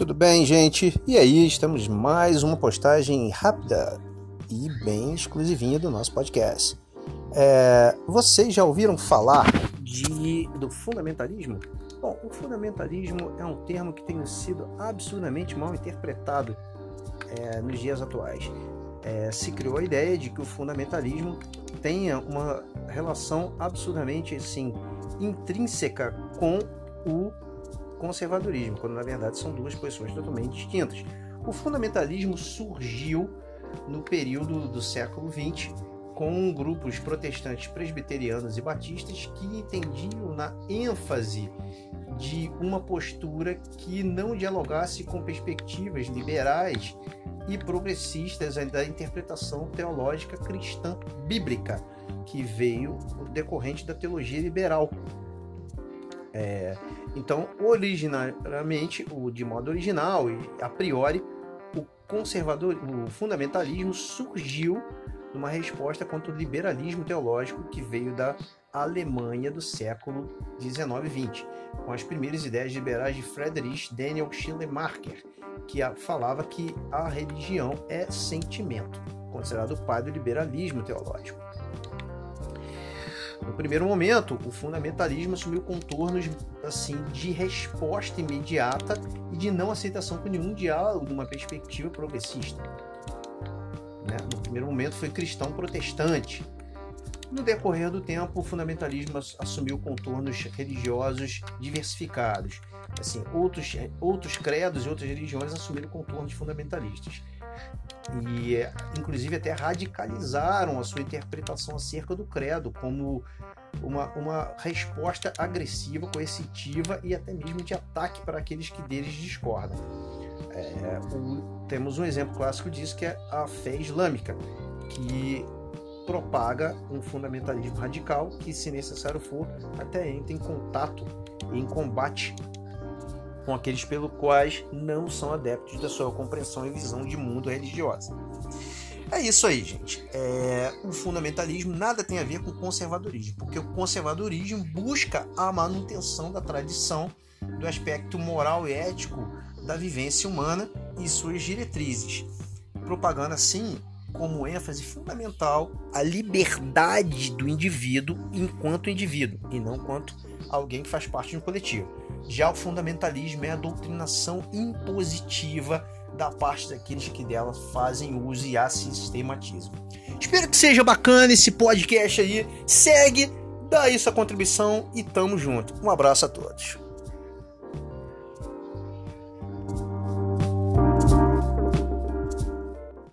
Tudo bem, gente? E aí, estamos mais uma postagem rápida e bem exclusivinha do nosso podcast. É, vocês já ouviram falar de, do fundamentalismo? Bom, o fundamentalismo é um termo que tem sido absurdamente mal interpretado é, nos dias atuais. É, se criou a ideia de que o fundamentalismo tenha uma relação absurdamente assim, intrínseca com o conservadorismo, quando na verdade são duas posições totalmente distintas. O fundamentalismo surgiu no período do século XX com grupos protestantes presbiterianos e batistas que entendiam na ênfase de uma postura que não dialogasse com perspectivas liberais e progressistas da interpretação teológica cristã bíblica que veio decorrente da teologia liberal. É, então, originariamente, o de modo original e a priori, o conservador, o fundamentalismo surgiu numa resposta contra o liberalismo teológico que veio da Alemanha do século 19 e 20, com as primeiras ideias liberais de Friedrich Daniel Schleiermacher, que falava que a religião é sentimento, considerado o pai do liberalismo teológico. No primeiro momento, o fundamentalismo assumiu contornos assim de resposta imediata e de não aceitação com nenhum diálogo de uma perspectiva progressista. Né? No primeiro momento foi cristão protestante. No decorrer do tempo, o fundamentalismo assumiu contornos religiosos diversificados. Assim, outros, outros credos e outras religiões assumiram contornos fundamentalistas e inclusive até radicalizaram a sua interpretação acerca do credo como uma, uma resposta agressiva, coercitiva e até mesmo de ataque para aqueles que deles discordam. É, temos um exemplo clássico disso que é a fé islâmica, que propaga um fundamentalismo radical que, se necessário for, até entra em contato e em combate com aqueles pelo quais não são adeptos da sua compreensão e visão de mundo religiosa. É isso aí, gente. É, o fundamentalismo nada tem a ver com o conservadorismo, porque o conservadorismo busca a manutenção da tradição, do aspecto moral e ético da vivência humana e suas diretrizes, propagando assim como ênfase fundamental a liberdade do indivíduo enquanto indivíduo e não quanto alguém que faz parte de um coletivo. Já o fundamentalismo é a doutrinação impositiva da parte daqueles que dela fazem uso e a sistematizam. Espero que seja bacana esse podcast aí. Segue, dá aí sua contribuição e tamo junto. Um abraço a todos.